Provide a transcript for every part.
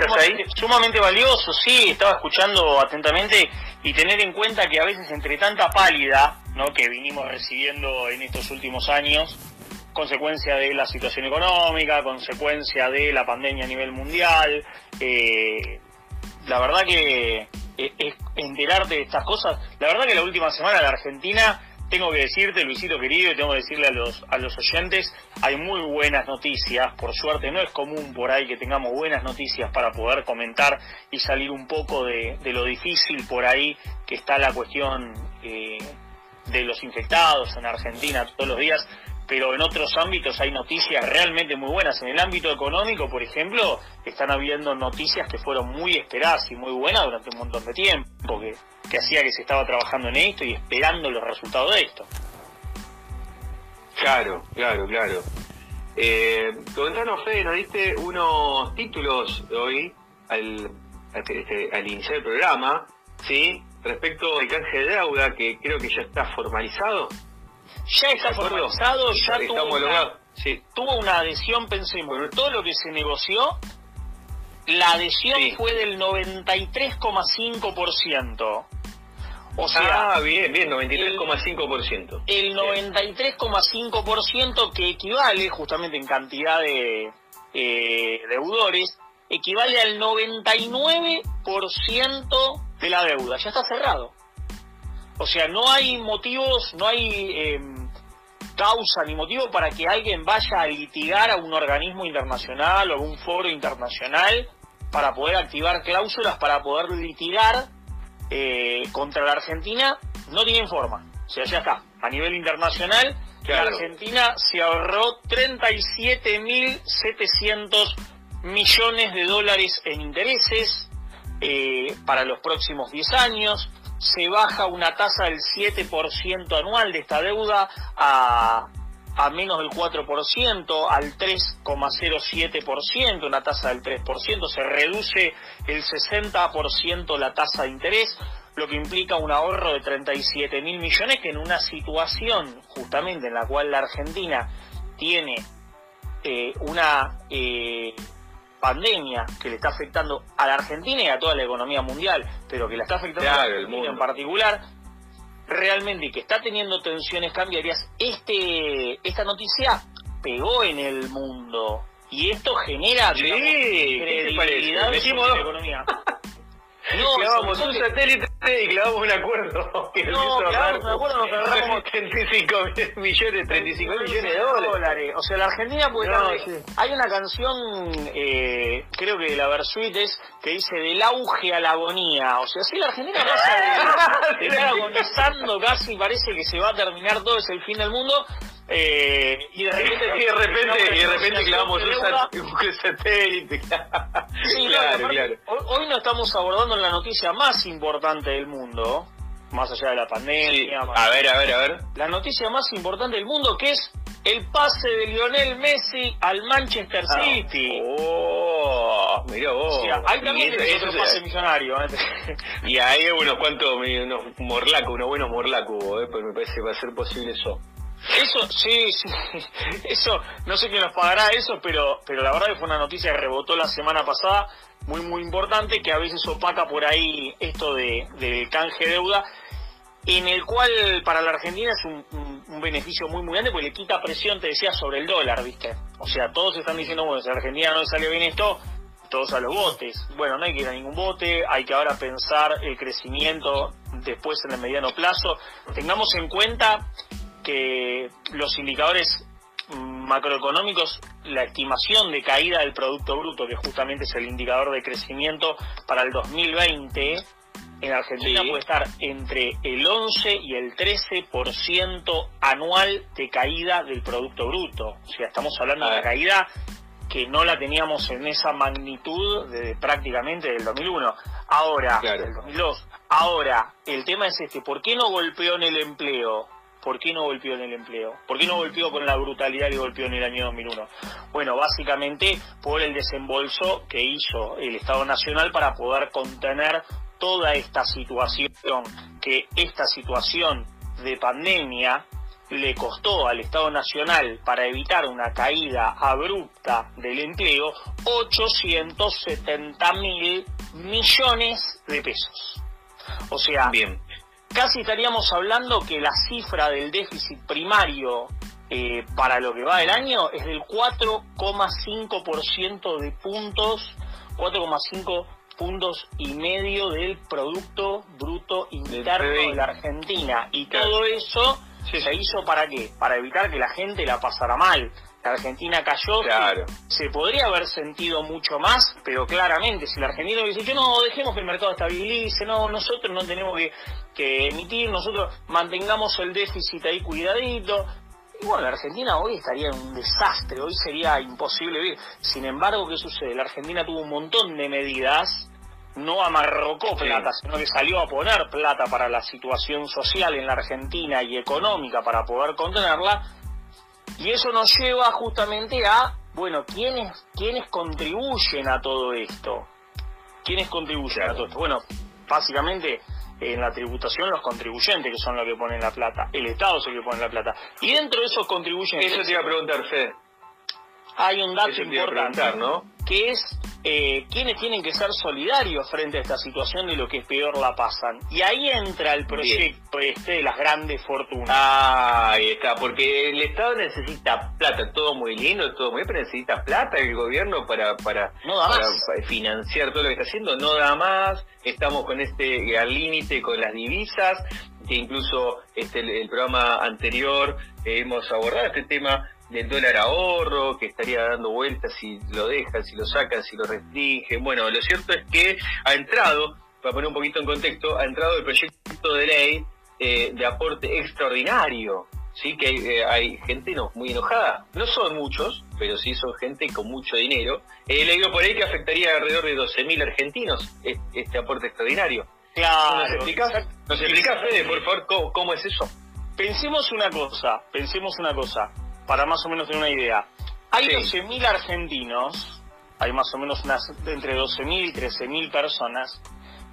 ¿Estás ahí? Sumamente valioso, sí, estaba escuchando atentamente y tener en cuenta que a veces entre tanta pálida ¿no? que vinimos recibiendo en estos últimos años, consecuencia de la situación económica, consecuencia de la pandemia a nivel mundial, eh, la verdad que es, es enterarte de estas cosas, la verdad que la última semana la Argentina tengo que decirte, Luisito querido, y tengo que decirle a los, a los oyentes, hay muy buenas noticias, por suerte no es común por ahí que tengamos buenas noticias para poder comentar y salir un poco de, de lo difícil por ahí que está la cuestión eh, de los infectados en Argentina todos los días pero en otros ámbitos hay noticias realmente muy buenas. En el ámbito económico, por ejemplo, están habiendo noticias que fueron muy esperadas y muy buenas durante un montón de tiempo, que, que hacía que se estaba trabajando en esto y esperando los resultados de esto. Claro, claro, claro. Eh, comentanos, Fede, nos diste unos títulos hoy al, este, al iniciar el programa, ¿sí? Respecto al canje de deuda, que creo que ya está formalizado ya está formalizado, ya tuvo una, sí. tuvo una adhesión, pensemos, todo lo que se negoció, la adhesión Sí. fue del 93,5%. O sea, ah, bien, bien, 93,5%. el 93,5% que equivale justamente en cantidad de eh, deudores, equivale al 99% de la deuda. Ya está cerrado. O sea, no hay motivos, no hay eh, causa ni motivo para que alguien vaya a litigar a un organismo internacional o a un foro internacional para poder activar cláusulas para poder litigar eh, contra la Argentina. No tienen forma. O sea, ya está. A nivel internacional, Claro. la Argentina se ahorró 37.700 millones de dólares en intereses eh, para los próximos 10 años. Se baja una tasa del 7% anual de esta deuda a, a menos del 4%, al 3,07%, una tasa del 3%. Se reduce el 60% la tasa de interés, lo que implica un ahorro de 37 mil millones que en una situación justamente en la cual la Argentina tiene eh, una eh, pandemia que le está afectando a la Argentina y a toda la economía mundial, pero que la está afectando a la Argentina en particular, realmente y que está teniendo tensiones cambiarias, este esta noticia pegó en el mundo y esto genera Sí, digamos, ¿qué te parece? credibilidad Metimos sobre la economía. No, sobre un satélite y clavamos un acuerdo que No, clavamos un acuerdo, nos ahorramos 35 millones, 35 millones de dólares. O sea, la Argentina puede No, sí. Hay una canción, eh, creo que de la Versuit es, que dice del auge a la agonía. O sea, si la Argentina pasa de, de estar agonizando casi, parece que se va a terminar todo, es el fin del mundo. Eh, y de repente... Y de repente, y de repente clavamos un, satélite. Sí, claro, claro. Hoy, hoy no estamos abordando la noticia más importante del mundo, más allá de la Sí. pandemia. más- A ver, a ver, a ver. la noticia más importante del mundo que es el pase de Lionel Messi al Manchester City. Oh, mirá vos. O sea, ahí también eso- otro eso- pase millonario. ¿eh? Y ahí unos cuantos, unos morlacos, unos buenos morlacos, eh, pues me parece que va a ser posible eso. Eso, sí, sí, eso, no sé quién nos pagará eso, pero, pero la verdad que fue una noticia que rebotó la semana pasada, muy, muy importante, que a veces opaca por ahí esto de, del canje de deuda, en el cual para la Argentina es un, beneficio muy, muy grande, porque le quita presión, te decía, sobre el dólar, ¿viste? O sea, todos están diciendo, bueno, si a Argentina no le salió bien esto, todos a los botes. Bueno, no hay que ir a ningún bote, hay que ahora pensar el crecimiento después en el mediano plazo. Tengamos en cuenta que los indicadores macroeconómicos, la estimación de caída del Producto Bruto, que justamente es el indicador de crecimiento para el 2020, en Argentina Sí. puede estar entre el 11 y el 13% anual de caída del Producto Bruto. O sea, estamos hablando de Ah. una caída que no la teníamos en esa magnitud de prácticamente del 2001. Ahora, Claro. del 2002. Ahora, el tema es este, ¿por qué no golpeó en el empleo? ¿Por qué no golpeó en el empleo? ¿Por qué no golpeó con la brutalidad que golpeó en el año 2001? Bueno, básicamente por el desembolso que hizo el Estado Nacional para poder contener toda esta situación, que esta situación de pandemia le costó al Estado Nacional para evitar una caída abrupta del empleo 870 mil millones de pesos. O sea, Bien. Casi estaríamos hablando que la cifra del déficit primario eh, para lo que va del año es del 4,5% de puntos, 4,5 puntos y medio del Producto Bruto Interno de la Argentina. Y todo eso Sí, se hizo para qué? Para evitar que la gente la pasara mal. La Argentina cayó, Claro. se podría haber sentido mucho más, pero claramente, si el argentino dice, yo no, dejemos que el mercado estabilice, no, nosotros no tenemos que, que emitir, nosotros mantengamos el déficit ahí cuidadito. Y bueno, la Argentina hoy estaría en un desastre, hoy sería imposible vivir. Sin embargo, ¿qué sucede? La Argentina tuvo un montón de medidas, no amarrocó plata, sino que salió a poner plata para la situación social en la Argentina y económica para poder contenerla. Y eso nos lleva justamente a, bueno, ¿quiénes, quiénes contribuyen a todo esto? ¿Quiénes contribuyen a todo esto? Bueno, básicamente en la tributación los contribuyentes que son los que ponen la plata, el Estado es el que pone la plata. Y dentro de esos contribuyentes Eso te iba a preguntar, Fede. hay un dato importante, ¿no? que es eh, quiénes tienen que ser solidarios frente a esta situación de lo que es peor la pasan. Y ahí entra el proyecto este de las grandes fortunas. Ah, ahí está, porque el Estado necesita plata, todo muy lindo, todo muy bien, pero necesita plata el gobierno para, para, No financiar todo lo que está haciendo, no da más, estamos con este al límite con las divisas, que incluso este el, el programa anterior eh, hemos abordado este tema del dólar ahorro, que estaría dando vueltas si lo dejan, si lo sacan, si lo restringen. Bueno, lo cierto es que ha entrado, para poner un poquito en contexto, ha entrado el proyecto de ley eh, de aporte extraordinario. Sí, que hay, eh, hay gente no, muy enojada. No son muchos, pero sí son gente con mucho dinero. He leído por ahí que afectaría alrededor de 12.000 argentinos este aporte extraordinario. Claro. ¿Nos explicás, ¿Nos explicás, Fede, por favor, cómo, cómo es eso? Pensemos una cosa, pensemos una cosa, para más o menos tener una idea. Hay Sí. 12.000 argentinos, hay más o menos unas entre 12.000 y 13.000 personas,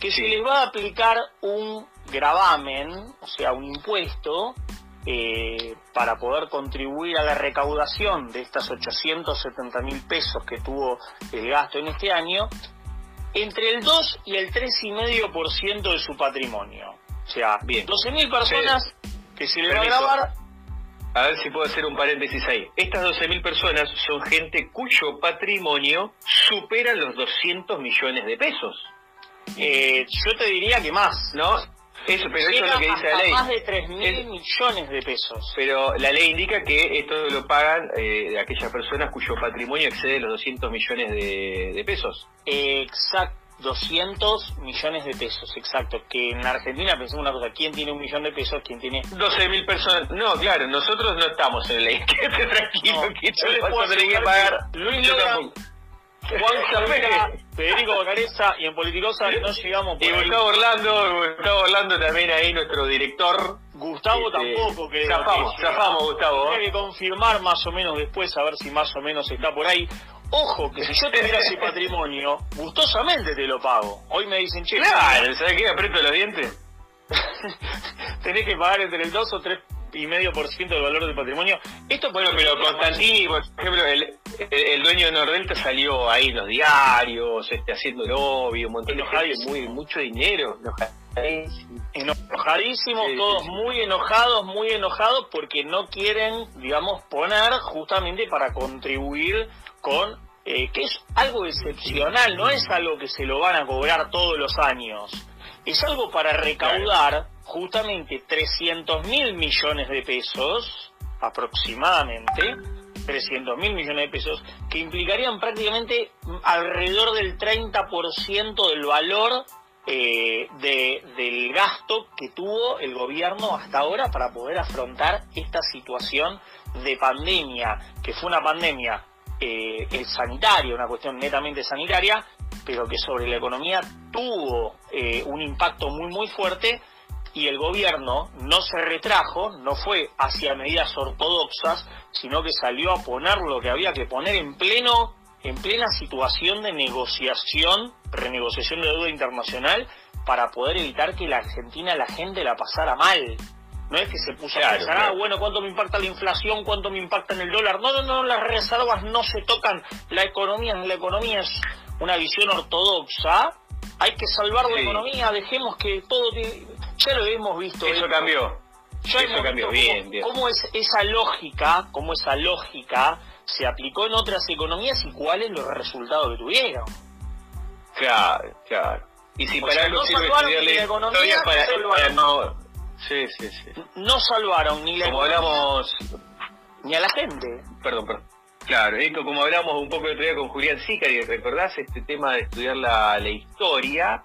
que Sí. se les va a aplicar un gravamen, o sea, un impuesto, eh, para poder contribuir a la recaudación de estas 870 mil pesos que tuvo el gasto en este año, entre el 2 y el 3,5% de su patrimonio. O sea, Bien. 12.000 personas que se le va a grabar A ver si puedo hacer un paréntesis ahí. Estas 12.000 personas son gente cuyo patrimonio supera los 200 millones de pesos. Eh, yo te diría que más. ¿No? Eso, pero eso es lo que dice la ley. más de 3 mil Es- millones de pesos. Pero la ley indica que esto lo pagan eh, aquellas personas cuyo patrimonio excede los 200 millones de, de pesos. Exacto. 200 millones de pesos, exacto. Que en Argentina pensemos una cosa, ¿quién tiene un millón de pesos? ¿Quién tiene 12.000 personas. No, claro, nosotros no estamos en la ley. Quédate tranquilo, No, que yo les puedo tener que pagar. Luis. Juan Javera, Federico Bacareza y en Politicosa no llegamos por Y ahí. Gustavo Orlando, Gustavo Orlando también ahí, nuestro director. Gustavo Este, tampoco, que Zafamos, zafamos, Gustavo. Tendría que confirmar más o menos después, a ver si más o menos está por ahí. Ojo, que si yo tuviera ese patrimonio, gustosamente te lo pago. Hoy me dicen, che, Claro, ¿sabes qué? Aprieto los dientes. tenés que pagar entre el 2 o 3 y medio por ciento del valor del patrimonio. Esto Bueno, pero Constantini, por ejemplo, el, el, el dueño de Nordelta salió ahí en los diarios, este, haciendo lobby, un montón de gente, Enojadísimo. muy, mucho dinero. enojadísimo. enojadísimos, Sí, todos sí. muy enojados, muy enojados porque no quieren, digamos, poner justamente para contribuir con, eh, que es algo excepcional, no es algo que se lo van a cobrar todos los años, es algo para recaudar justamente 300 mil millones de pesos, aproximadamente, 300 mil millones de pesos, que implicarían prácticamente alrededor del 30% del valor eh, de- del gasto que tuvo el gobierno hasta ahora para poder afrontar esta situación de pandemia, que fue una pandemia eh, sanitaria, una cuestión netamente sanitaria, pero que sobre la economía tuvo eh, un impacto muy muy fuerte y el gobierno no se retrajo, no fue hacia medidas ortodoxas, sino que salió a poner lo que había que poner en pleno en plena situación de negociación, renegociación de deuda internacional para poder evitar que la Argentina la gente la pasara mal. No es que se puso a pensar, ah, bueno, ¿cuánto me impacta la inflación? ¿Cuánto me impacta en el dólar? No, no, no, las reservas no se tocan. La economía, la economía es una visión ortodoxa. Hay que salvar la economía, dejemos que todo... Ya lo hemos visto. Eso cambió. Eso cambió, bien, bien. Cómo es esa lógica, cómo esa lógica se aplicó en otras economías y cuáles los resultados que tuvieron. Claro, claro. Y si para no salvaron ni la economía, para, no, sí, sí, sí. No salvaron ni la como hablamos, ni a la gente. Perdón, perdón. Claro, esto como hablamos un poco el otro día con Julián Sicari, ¿recordás este tema de estudiar la, la historia?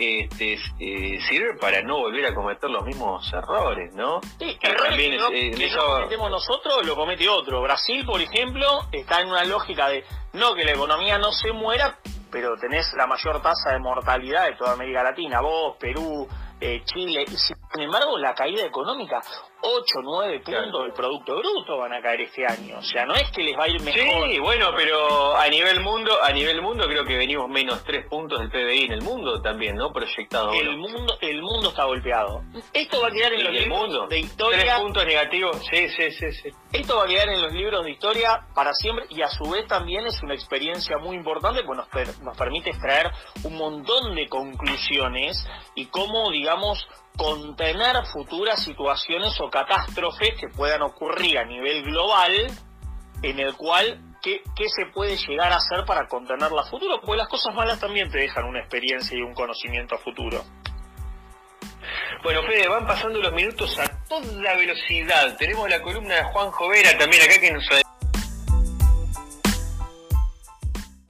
Este, eh, sirve para no volver a cometer los mismos errores, ¿no? Sí, errores que, no, eh, cometemos nosotros, lo comete otro. Brasil, por ejemplo, está en una lógica de no que la economía no se muera, pero tenés la mayor tasa de mortalidad de toda América Latina. Vos, Perú, eh, Chile, y sin embargo la caída económica, 8, 9 puntos del Producto Bruto van a caer este año. O sea, no es que les va a ir mejor. Sí, bueno, pero a nivel mundo, a nivel mundo creo que venimos menos 3 puntos del PBI en el mundo también, ¿no? Proyectado. El mundo el mundo está golpeado. Esto va a quedar en los libros de historia. 3 puntos negativos, sí, sí, sí, sí. Esto va a quedar en los libros de historia para siempre y a su vez también es una experiencia muy importante porque nos, nos permite extraer un montón de conclusiones y cómo, digamos, contener futuras situaciones o catástrofes que puedan ocurrir a nivel global, en el cual, ¿qué, se puede llegar a hacer para contenerla a futuro? Porque las cosas malas también te dejan una experiencia y un conocimiento a futuro. Bueno, Fede, van pasando los minutos a toda velocidad. Tenemos la columna de Juan Jovera también acá que nos